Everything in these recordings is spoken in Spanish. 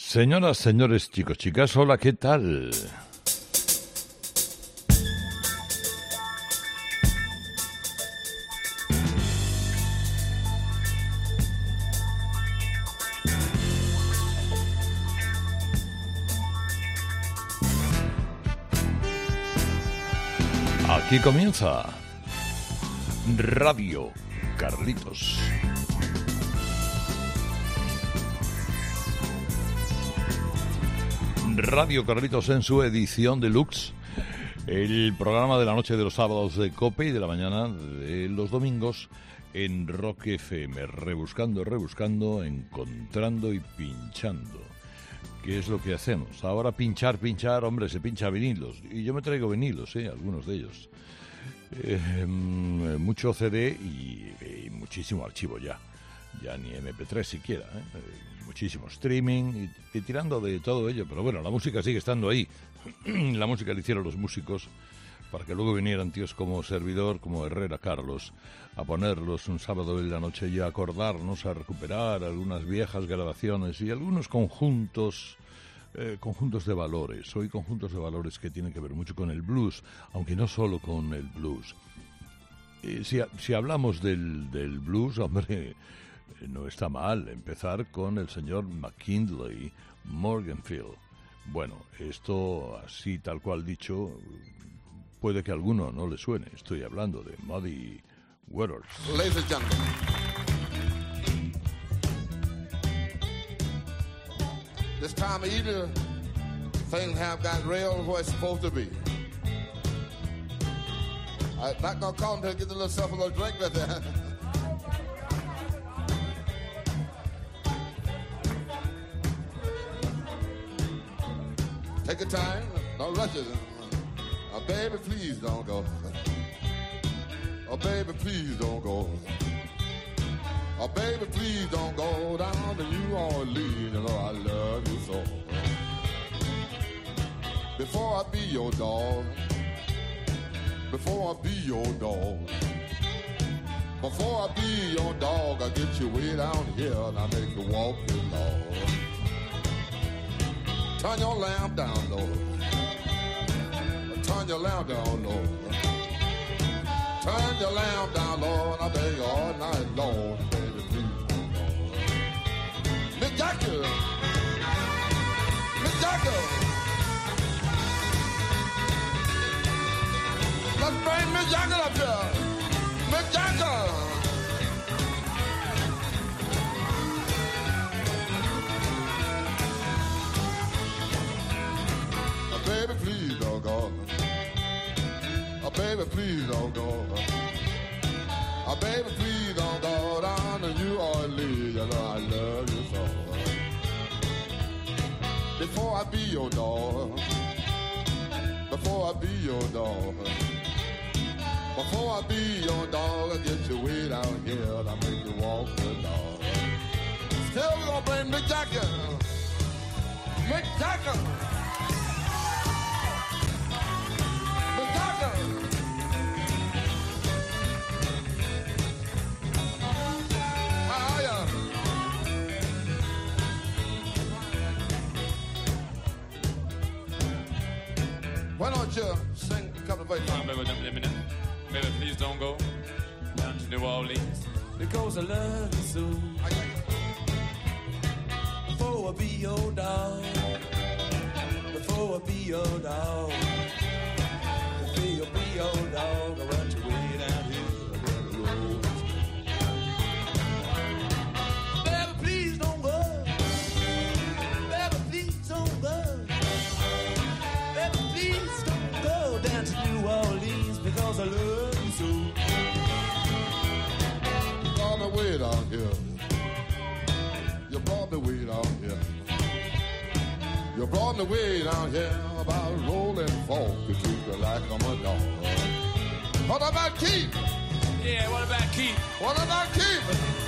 Señoras, señores, chicos, chicas, hola, ¿qué tal? Aquí comienza Radio Carlitos. Radio Carlitos en su edición deluxe. El programa de la noche de los sábados de Cope y de la mañana de los domingos en Rock FM. Rebuscando, rebuscando, encontrando y pinchando. ¿Qué es lo que hacemos? Ahora pinchar, pinchar, hombre, se pincha vinilos. Y yo me traigo vinilos, ¿eh? algunos de ellos. Eh, mucho CD y, muchísimo archivo ya. Ya ni MP3 siquiera. ¿eh? Muchísimo streaming y, tirando de todo ello. Pero bueno, la música sigue estando ahí. la música la hicieron los músicos para que luego vinieran tíos como servidor, como Herrera Carlos, a ponerlos un sábado en la noche y a acordarnos, a recuperar algunas viejas grabaciones y algunos conjuntos. Eh, conjuntos de valores, hoy conjuntos de valores que tienen que ver mucho con el blues, aunque no solo con el blues. Eh, si, si, hablamos del, del blues, hombre, no está mal empezar con el señor McKinley Morganfield. Bueno, esto así tal cual dicho, puede que a alguno no le suene. Estoy hablando de Muddy Waters. Ladies and gentlemen. This time of year, things have got real where it's supposed to be. I'm not gonna call them to get a little stuff a little drink with it. Take your time, don't rush it. Oh, uh, uh, baby, please don't go. Oh, baby, please don't go. Oh, baby, please don't go down to New Orleans. Know I love you so. Before I be your dog, before I be your dog, before I be your dog, I get you way down here and I make you walk. Turn your lamp down low. Turn your lamp down low. Turn your lamp down low, I beg you all night long, baby, please. Mick Jagger. Mick Jagger. Let's bring Mick Jagger up here. Mick Jagger. Don't go. Oh, baby, please don't go. Oh, baby, please oh don't go down to New Orleans. You know I love you so. Before I be your dog, before I be your dog, before I be your dog, I get you way down here I make you walk the dog. Still we're gonna bring Mick Jagger, Mick Jagger. You sing a couple of verses? No, baby, let me Baby, please don't go down to New Orleans because I love you so. Before I be your dog, before I be your dog, brought me way down here. You brought me way down here about rolling folk to treat you like I'm a dog. What about Keith? Yeah, what about Keith? What about Keith?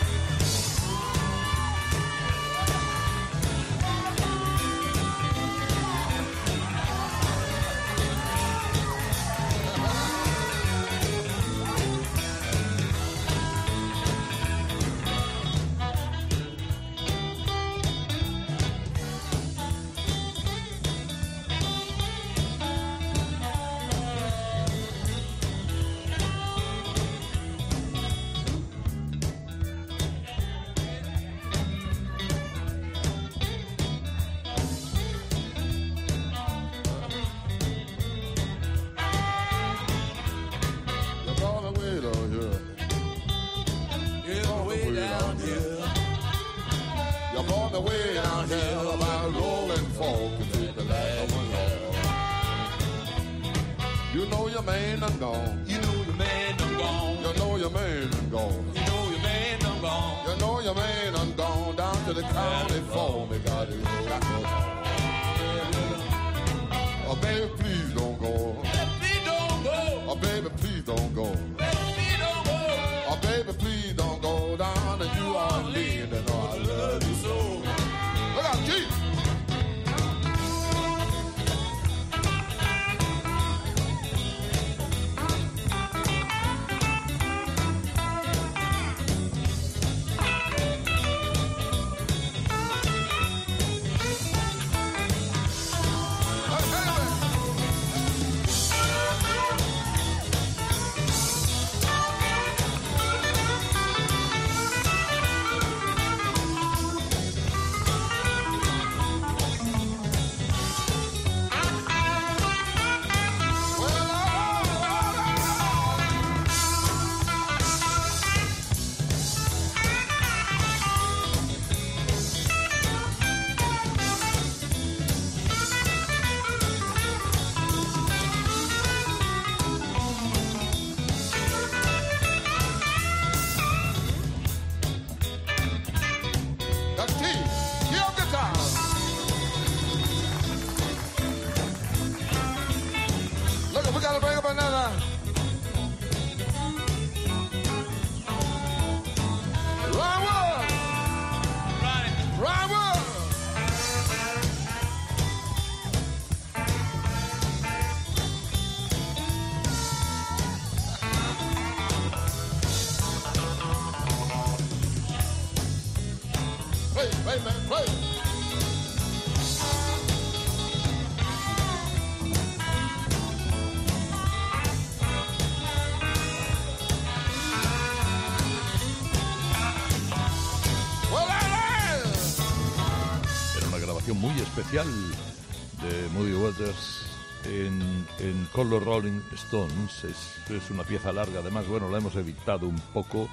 De Moody Waters en, en Color Rolling Stones. Es, una pieza larga, además, bueno, la hemos editado un poco.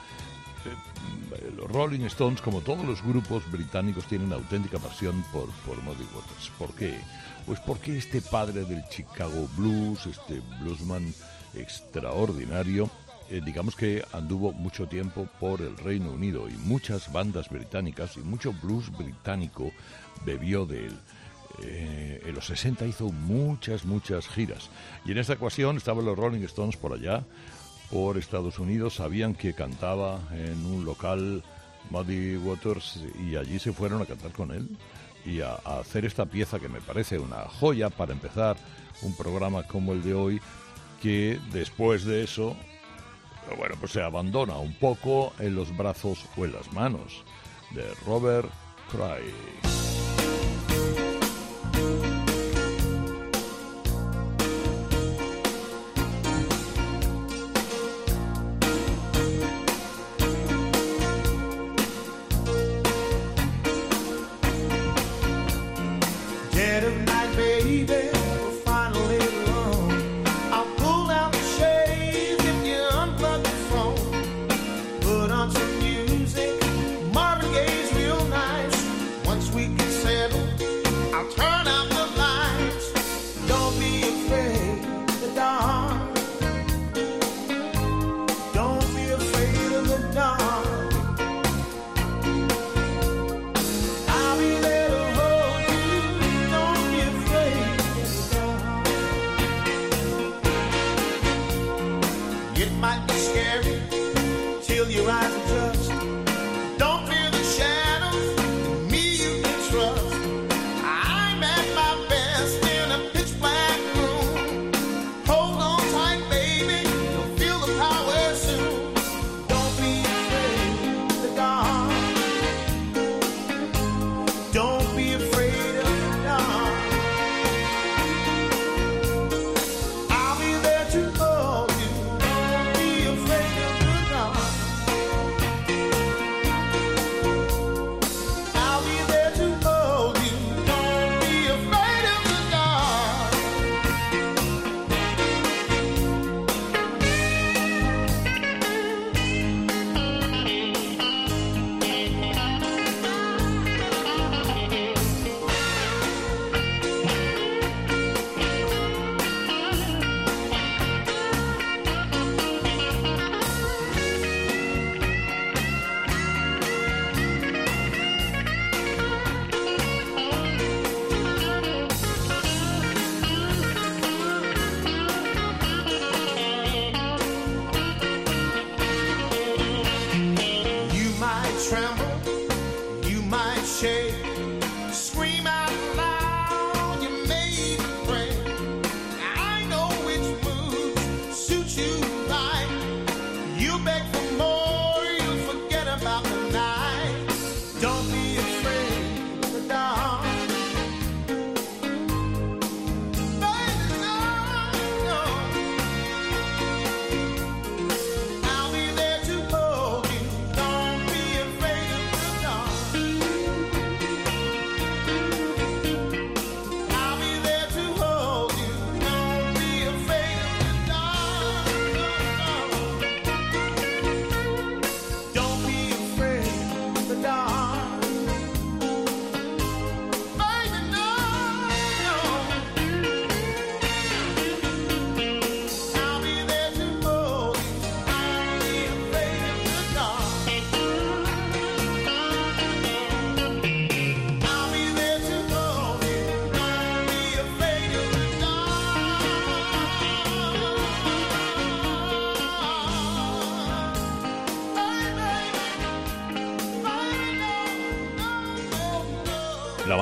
Eh, los Rolling Stones, como todos los grupos británicos, tienen auténtica pasión por, por Moody Waters. ¿Por qué? Pues porque este padre del Chicago Blues, este bluesman extraordinario, eh, digamos que anduvo mucho tiempo por el Reino Unido y muchas bandas británicas y mucho blues británico bebió de él. Eh, en los 60 hizo muchas, muchas giras. Y en esta ocasión estaban los Rolling Stones por allá, por Estados Unidos. Sabían que cantaba en un local Muddy Waters y allí se fueron a cantar con él y a, hacer esta pieza que me parece una joya para empezar un programa como el de hoy que después de eso, bueno, pues se abandona un poco en los brazos o en las manos de Robert Cray.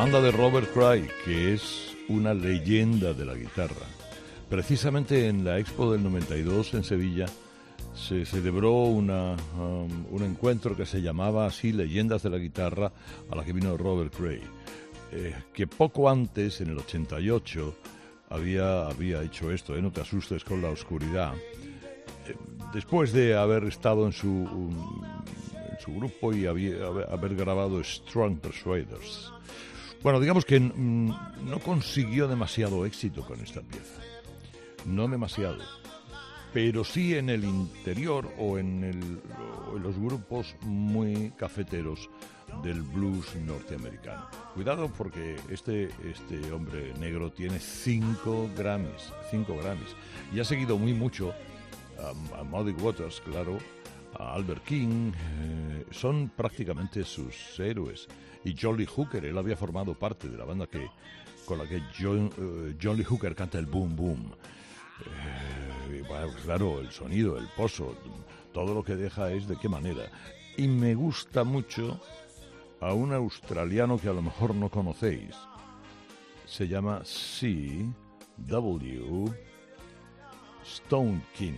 Banda de Robert Cray, que es una leyenda de la guitarra. Precisamente en la Expo del 92 en Sevilla se celebró una, um, un encuentro que se llamaba así Leyendas de la Guitarra, a la que vino Robert Cray, eh, que poco antes, en el 88, había, había hecho esto, ¿eh? no te asustes con la oscuridad, eh, después de haber estado en su, en su grupo y haber grabado Strong Persuaders. Bueno, digamos que mm, no consiguió demasiado éxito con esta pieza. No demasiado. Pero sí en el interior o en, el, los grupos muy cafeteros del blues norteamericano. Cuidado porque este, este hombre negro tiene cinco Grammys, cinco Grammys. Y ha seguido muy mucho a, Muddy Waters, claro, a Albert King, eh, son prácticamente sus héroes y Jolly Hooker. Él había formado parte de la banda que con la que John, eh, Jolly Hooker canta el boom boom. Eh, claro, el sonido, el pozo, todo lo que deja es de qué manera. Y me gusta mucho a un australiano que a lo mejor no conocéis. Se llama C.W. Stone King.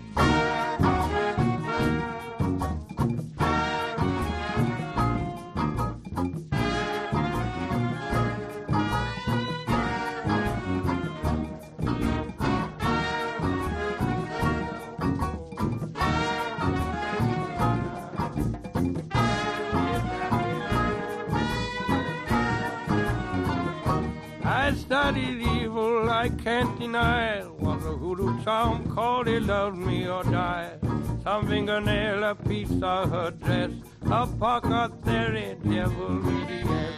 Studied evil, I can't deny. Was a hoodoo charm called it love me or die. Some fingernail, a piece of her dress, a pocket theory, devil yes.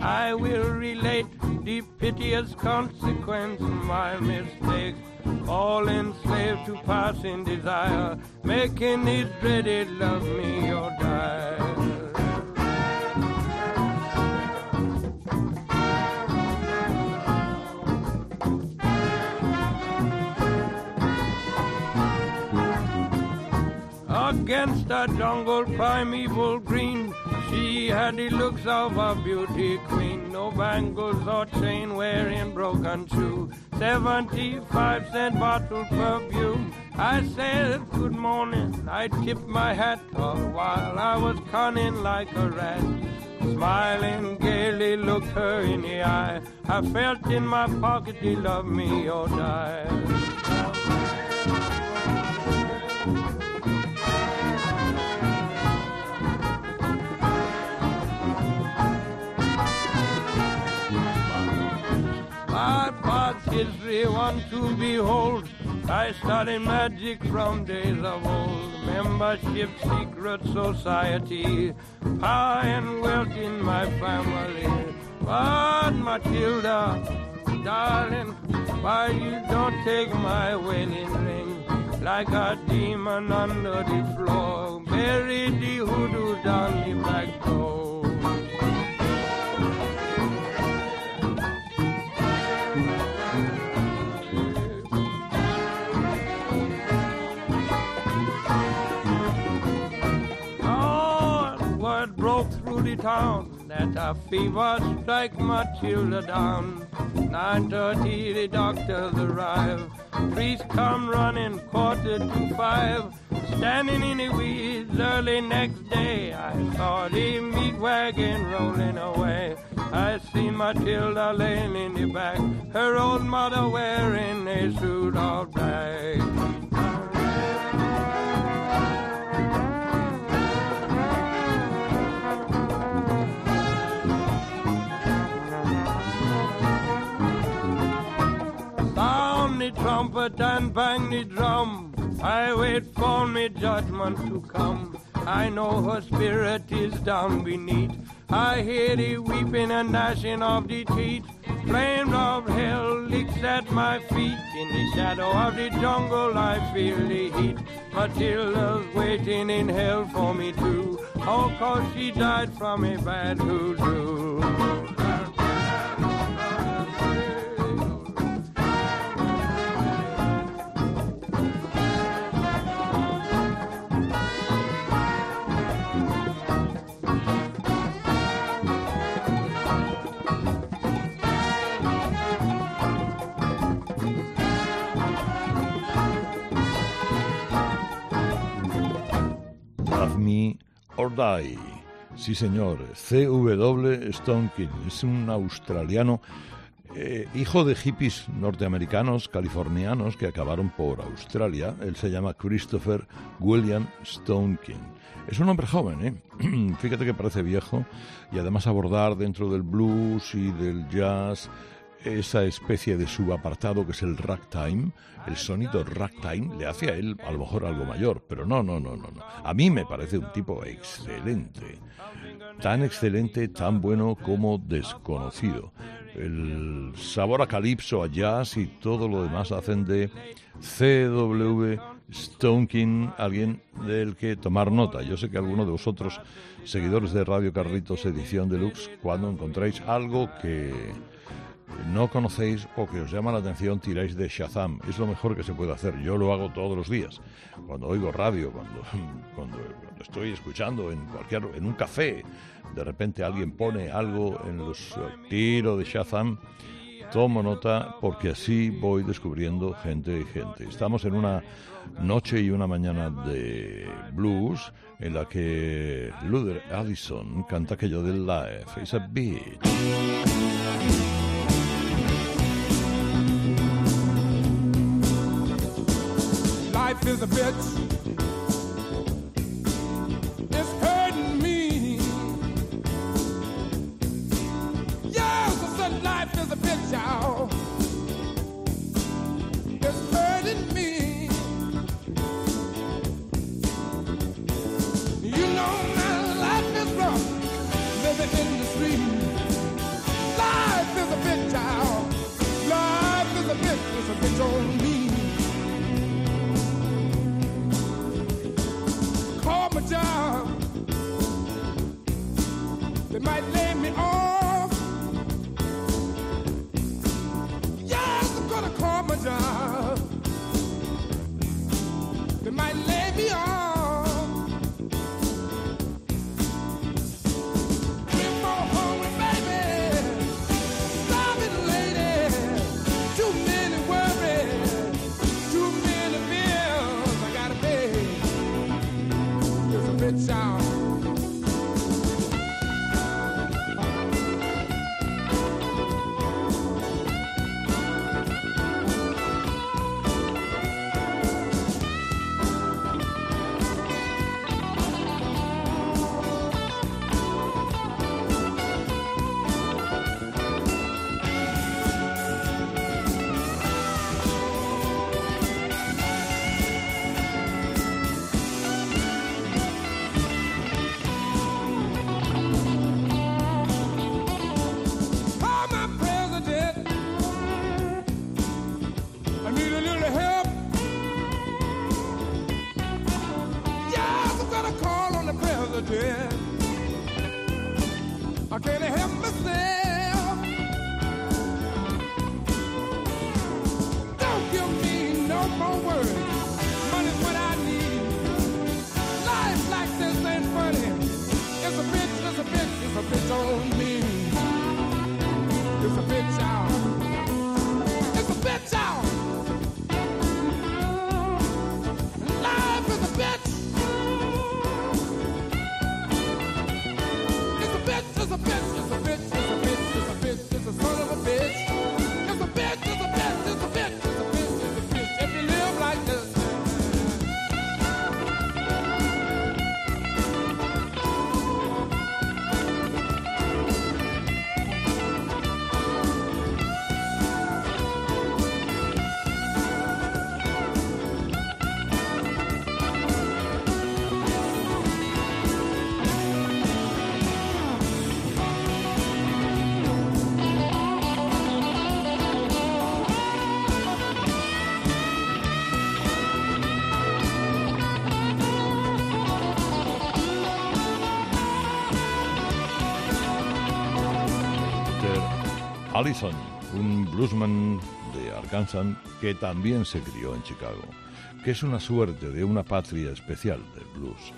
I will relate the piteous consequence of my mistake. All enslaved to passing desire, making it dreaded love me or die. Against a jungle primeval green. She had the looks of a beauty queen, no bangles or chain wearing broken shoe. 75 cent bottle perfume. I said good morning, I tipped my hat off while I was cunning like a rat. Smiling gaily looked her in the eye. I felt in my pocket, he loved me or die. History one to behold. I studied magic from days of old. Membership, secret society, power and wealth in my family. But Matilda, darling, why you don't take my wedding ring? Like a demon under the floor, bury the hoodoo down the back door. Town that a fever strike Matilda down. 9.30 the doctors arrive. Priest come running quarter to five. Standing in the weeds early next day, I saw the meat wagon rolling away. I seen Matilda laying in the back, her old mother wearing a suit of black. Trumpet and bang the drum. I wait for me judgment to come. I know her spirit is down beneath. I hear the weeping and gnashing of the teeth. Flames of hell licks at my feet. In the shadow of the jungle I feel the heat. Matilda's waiting in hell for me too. Oh, cause she died from a bad hoodoo. Or Die. Sí, señor, C.W. Stonekin. Es un australiano, eh, hijo de hippies norteamericanos, californianos, que acabaron por Australia. Él se llama Christopher William Stonekin. Es un hombre joven, ¿eh? Fíjate que parece viejo y además abordar dentro del blues y del jazz esa especie de subapartado que es el ragtime, el sonido ragtime, le hace a él a lo mejor algo mayor, pero no, no, no, no, no. A mí me parece un tipo excelente, tan excelente, tan bueno como desconocido. El sabor a calipso, a jazz y todo lo demás hacen de CW Stonekin alguien del que tomar nota. Yo sé que alguno de vosotros, seguidores de Radio Carritos Edición Deluxe, cuando encontráis algo que no conocéis o que os llama la atención, tiráis de Shazam. Es lo mejor que se puede hacer. Yo lo hago todos los días. Cuando oigo radio, cuando, cuando, estoy escuchando en cualquier, en un café, de repente alguien pone algo en los tiro de Shazam. Tomo nota porque así voy descubriendo gente y gente. Estamos en una noche y una mañana de blues en la que Luther Addison canta aquello del Life is a Beat. Life is a bitch. Allison, un bluesman de Arkansas que también se crió en Chicago, que es una suerte de una patria especial del blues.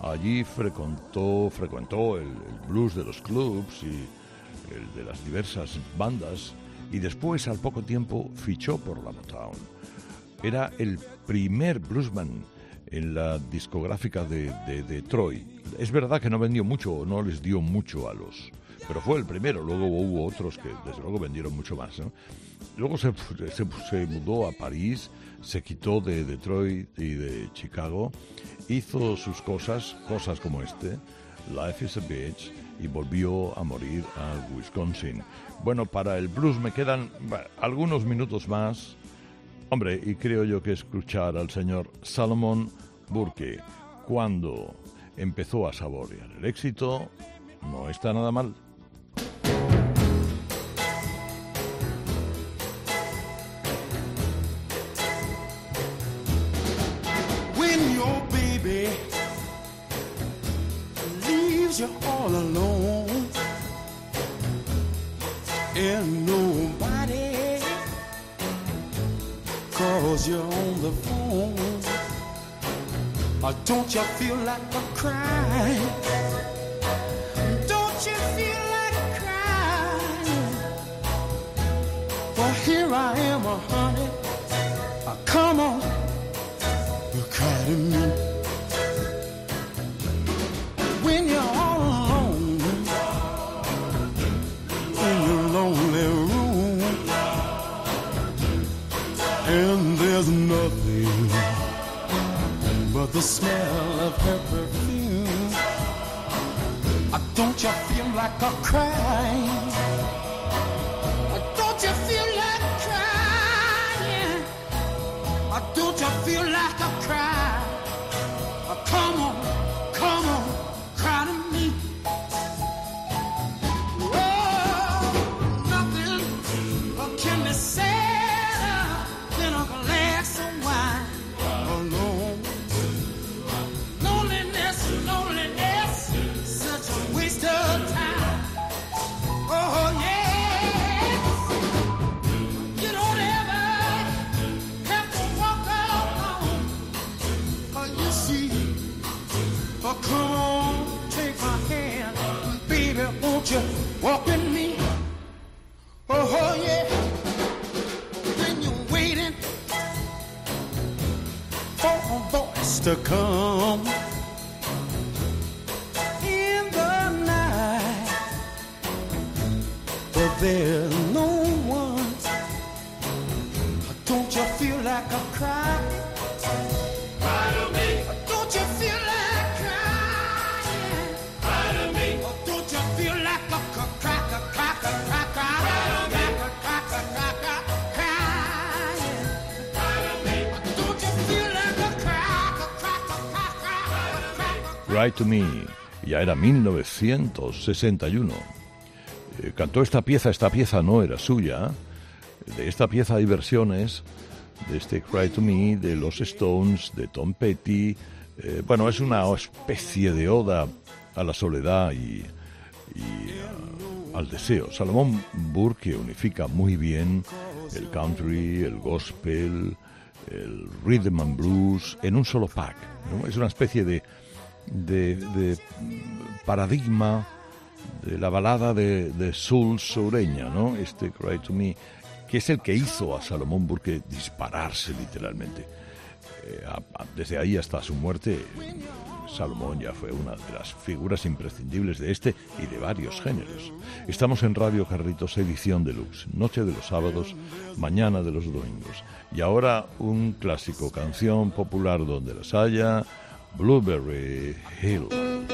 Allí frecuentó, frecuentó el, blues de los clubs y el de las diversas bandas y después al poco tiempo fichó por la Motown. Era el primer bluesman en la discográfica de, de, de Troy. Es verdad que no vendió mucho, no les dio mucho a los... Pero fue el primero, luego hubo otros que desde luego vendieron mucho más. ¿no? Luego se, se, mudó a París, se quitó de Detroit y de Chicago, hizo sus cosas, cosas como este, Life is a Bitch, y volvió a morir a Wisconsin. Bueno, para el blues me quedan algunos minutos más. Hombre, y creo yo que escuchar al señor Salomon Burke cuando empezó a saborear el éxito no está nada mal. Don't you feel like a crying don't you feel like crying well here I am uh, honey a Write to Me, ya era 1961. Eh, cantó esta pieza, esta pieza no era suya. De esta pieza hay versiones de este Cry to Me, de los Stones, de Tom Petty. Eh, bueno, es una especie de oda a la soledad y, y, ah, al deseo. Salomón Burke unifica muy bien el country, el gospel, el rhythm and blues en un solo pack. Es una especie de, de, paradigma de la balada de, de soul sureña, ¿no? Este Cry to Me, que es el que hizo a Salomón Burke dispararse literalmente. Eh, desde ahí hasta su muerte, Salomón ya fue una de las figuras imprescindibles de este y de varios géneros. Estamos en Radio Carritos, edición deluxe, noche de los sábados, mañana de los domingos. Y ahora un clásico, canción popular donde las haya, Blueberry Hill.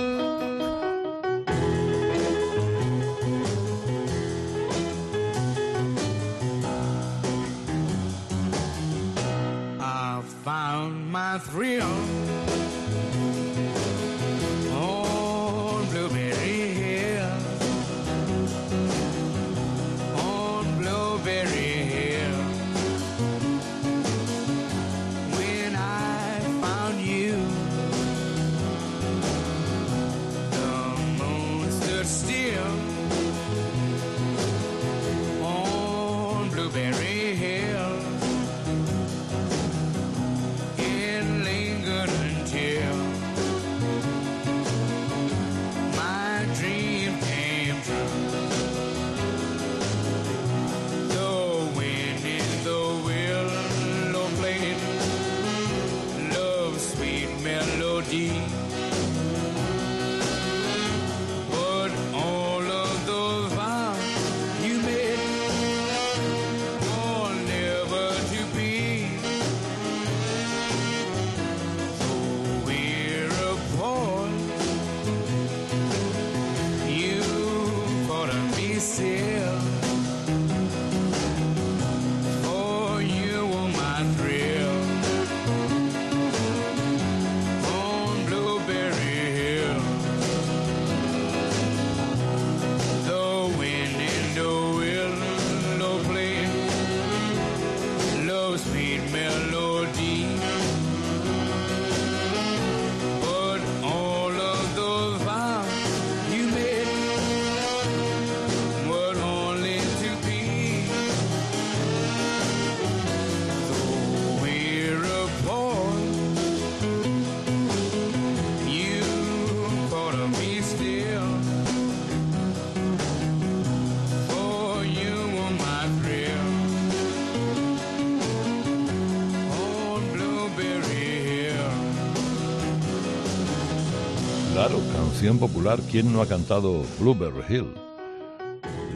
Popular. ¿Quién no ha cantado Blueberry Hill?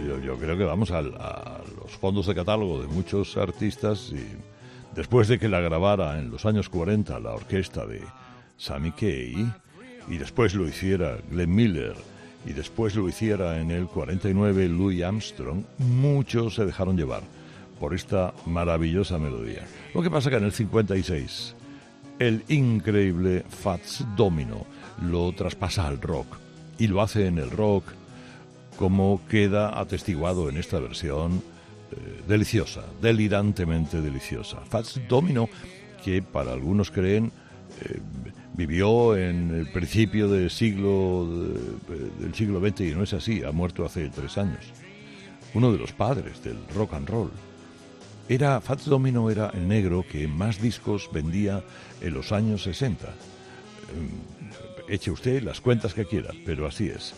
Yo, yo creo que vamos al- a, los fondos de catálogo de muchos artistas y después de que la grabara en los años 40 la orquesta de Sammy Kaye y después lo hiciera Glenn Miller y después lo hiciera en el 49 Louis Armstrong, muchos se dejaron llevar por esta maravillosa melodía. Lo que pasa que en el 56 el increíble Fats Domino lo traspasa al rock y lo hace en el rock como queda atestiguado en esta versión eh, deliciosa, delirantemente deliciosa. Fats Domino, que para algunos creen eh, vivió en el principio del siglo, de- del siglo XX y no es así, ha muerto hace tres años. Uno de los padres del rock and roll. Era, Fats Domino era el negro que más discos vendía en los años 60. Eh, Eche usted las cuentas que quiera, pero así es.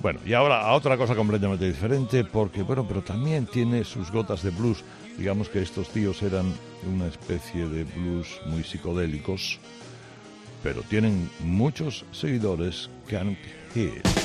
Bueno, y ahora a otra cosa completamente diferente, porque, bueno, pero también tiene sus gotas de blues. Digamos que estos tíos eran una especie de blues muy psicodélicos, pero tienen muchos seguidores Can't Hit.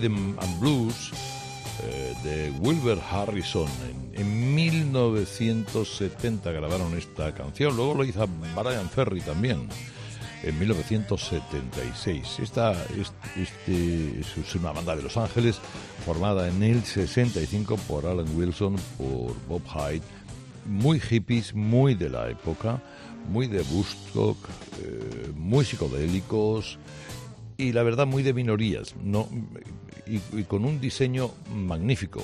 Rhythm and Blues eh, de Wilbur Harrison. En, en 1970 grabaron esta canción, luego lo hizo Brian Ferry también. En 1976. Esta es, este, es una banda de Los Ángeles formada en el 65 por Alan Wilson, por Bob Hyde, muy hippies, muy de la época, muy de Woodstock, eh, muy psicodélicos y la verdad muy de minorías, no y, y con un diseño magnífico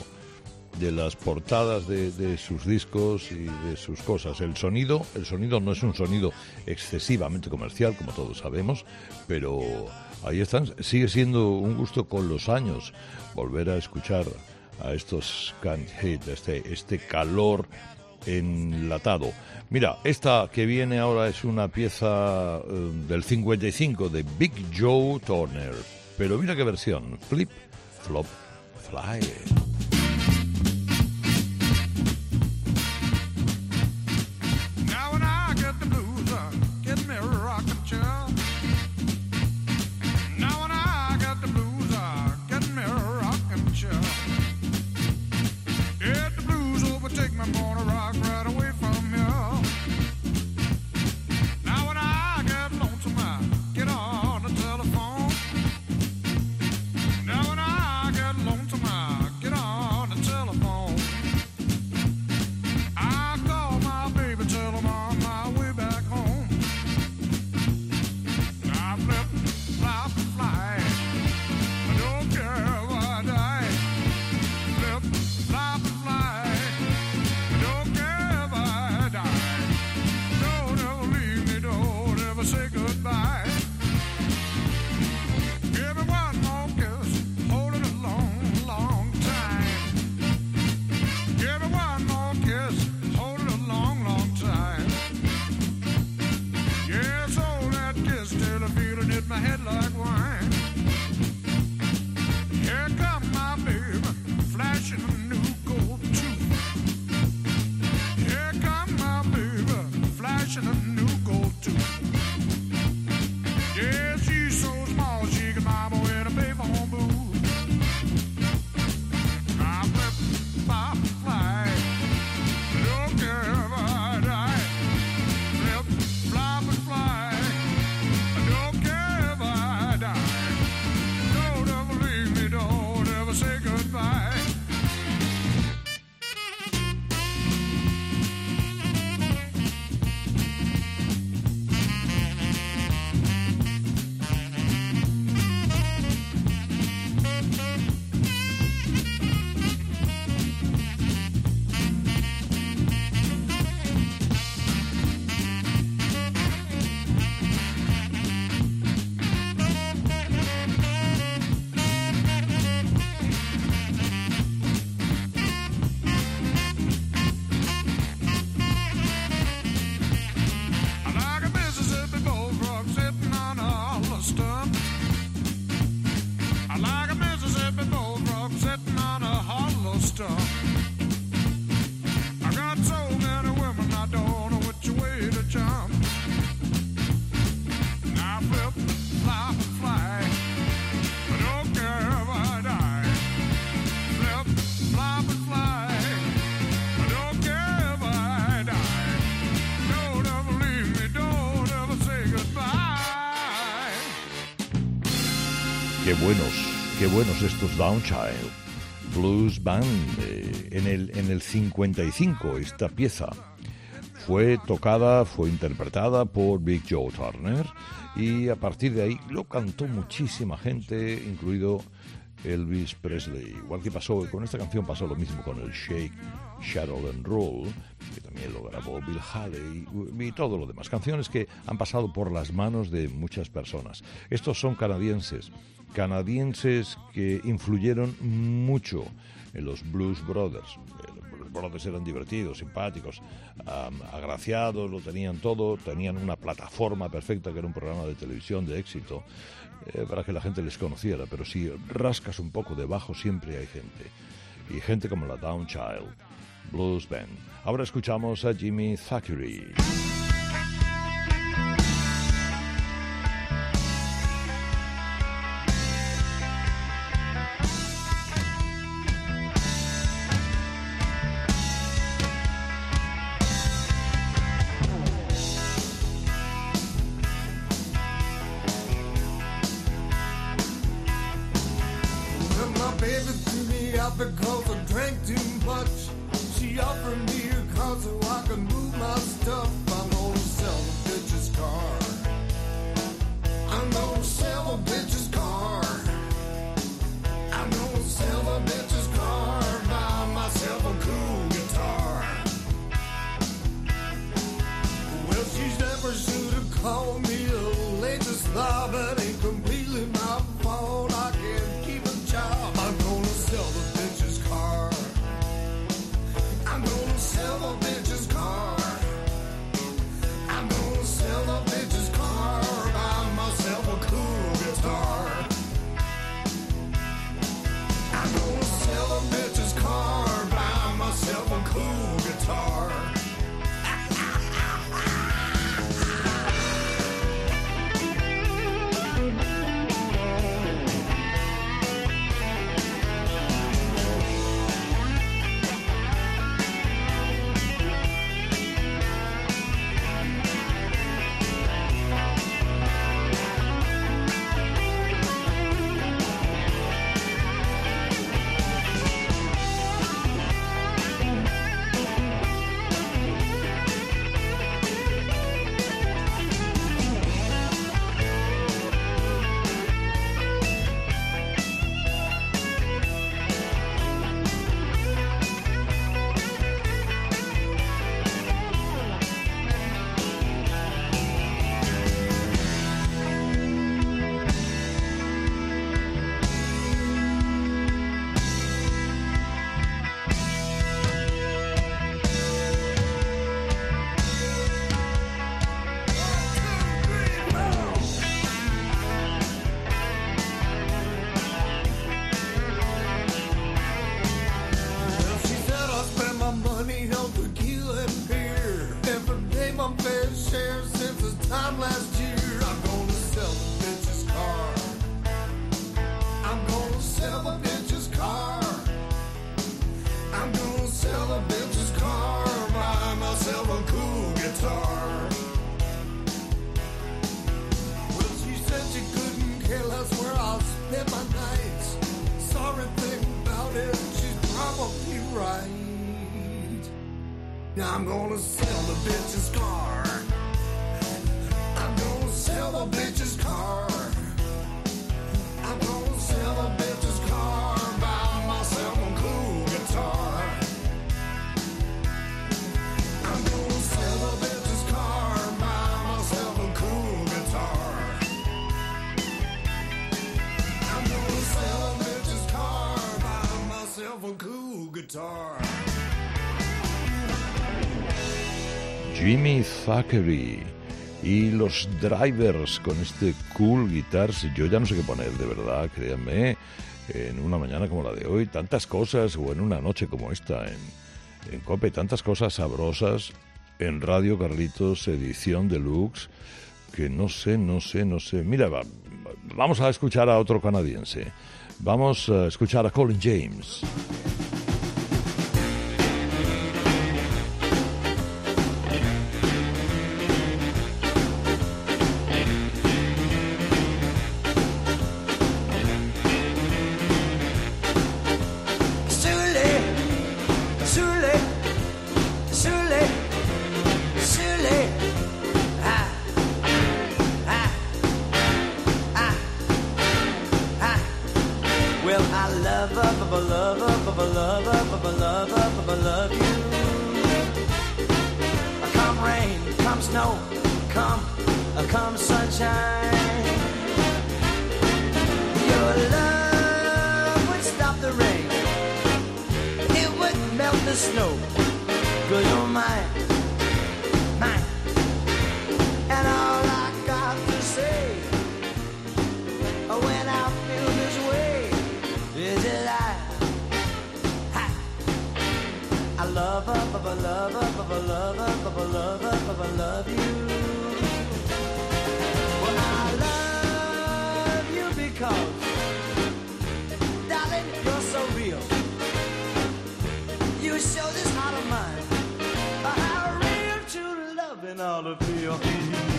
de las portadas de, de sus discos y de sus cosas. El sonido, el sonido no es un sonido excesivamente comercial, como todos sabemos, pero ahí están. Sigue siendo un gusto con los años volver a escuchar a estos Can't este, este calor enlatado. Mira, esta que viene ahora es una pieza eh, del 55 de Big Joe Turner. Pero mira qué versión. Flip, flop, fly. Buenos, qué buenos estos Downchild. Blues Band. eh, en, el, en el 55 esta pieza fue tocada, fue interpretada por Big Joe Turner y a partir de ahí lo cantó muchísima gente, incluido Elvis Presley. Igual que pasó con esta canción pasó lo mismo con el Shake, Shadow and Roll, que también lo grabó Bill Haley y, y todo lo demás. Canciones que han pasado por las manos de muchas personas. Estos son canadienses, canadienses que influyeron mucho en los Blues Brothers. Eh, Los Brothers eran divertidos, simpáticos, agraciados, lo tenían todo, tenían una plataforma perfecta que era un programa de televisión de éxito eh, para que la gente les conociera, pero si rascas un poco debajo siempre hay gente. Y gente como la Downchild, Blues Band. Ahora escuchamos a Jimmy Thackeray. Jimmy Thackeray y los Drivers con este cool guitars. Yo ya no sé qué poner, de verdad, créanme. En una mañana como la de hoy, tantas cosas, o en una noche como esta, en, en Cope, tantas cosas sabrosas. En Radio Carlitos, edición deluxe, que no sé, no sé, no sé. Mira, va- vamos a escuchar a otro canadiense. Vamos a escuchar a Colin James. Love her, but I love her, I love love you. Well, I love you because, darling, you're so real. You show this heart of mine how real true loving ought to feel.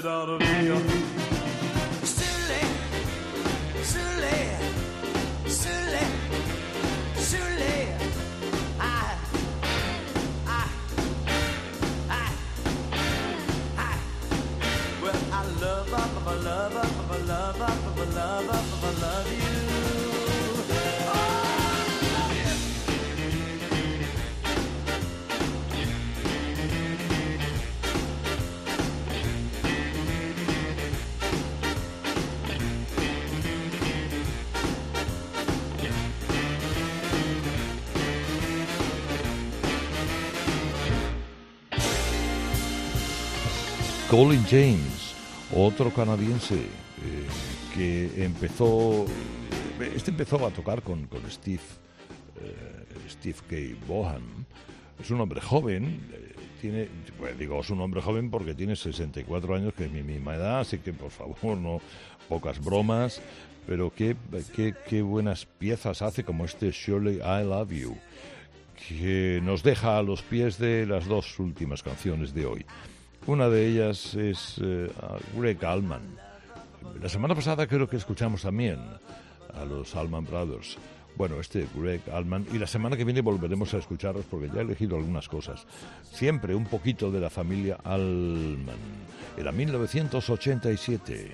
To love Colin James, otro canadiense eh, que empezó, este empezó a tocar con, con Steve, eh, Steve K. Bohan. Es un hombre joven, eh, tiene, pues digo, es un hombre joven porque tiene 64 años, que es mi misma edad, así que por favor, no pocas bromas, pero qué, qué, qué buenas piezas hace como este Surely I Love You, que nos deja a los pies de las dos últimas canciones de hoy. Una de ellas es eh, Greg Allman. La semana pasada creo que escuchamos también a los Allman Brothers. Bueno, este Greg Allman. Y la semana que viene volveremos a escucharlos porque ya he elegido algunas cosas. Siempre un poquito de la familia Allman. Era 1987.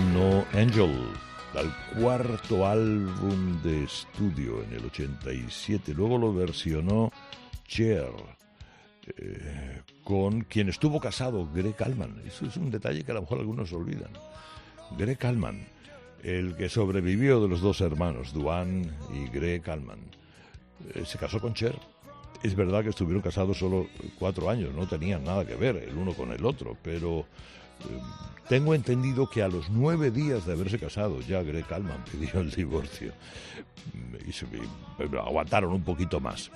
No Angel, al cuarto álbum de estudio en el 87. Luego lo versionó Cher, eh, con quien estuvo casado, Greg Allman. Eso es un detalle que a lo mejor algunos olvidan. Greg Allman, el que sobrevivió de los dos hermanos, Duane y Greg Allman, eh, se casó con Cher. Es verdad que estuvieron casados solo cuatro años, no tenían nada que ver el uno con el otro, pero tengo entendido que a los nueve días de haberse casado ya Greg Allman pidió el divorcio y se, aguantaron un poquito más.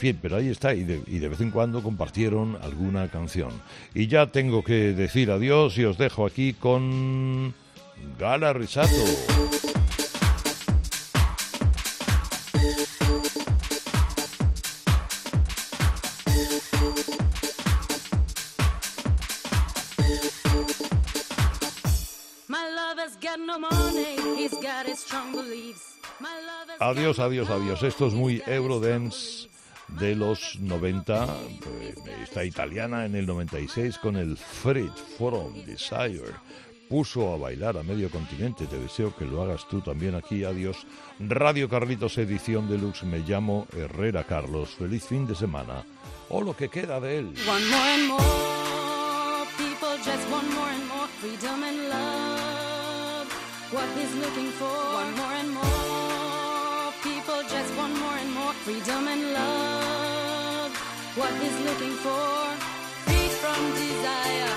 Pero ahí está, y de vez en cuando compartieron alguna canción. Y ya tengo que decir adiós y os dejo aquí con Gala Risato. Adiós, adiós, adiós. Esto es muy Eurodance de los 90, eh, esta italiana en el 96 con el Fred From Desire. Puso a bailar a medio continente, te deseo que lo hagas tú también aquí, adiós. Radio Carlitos Edición Deluxe, me llamo Herrera Carlos, feliz fin de semana, o lo que queda de él. One more and more just more and more freedom and love. What he's looking for. One more and more freedom and love. What is looking for. Freed from desire,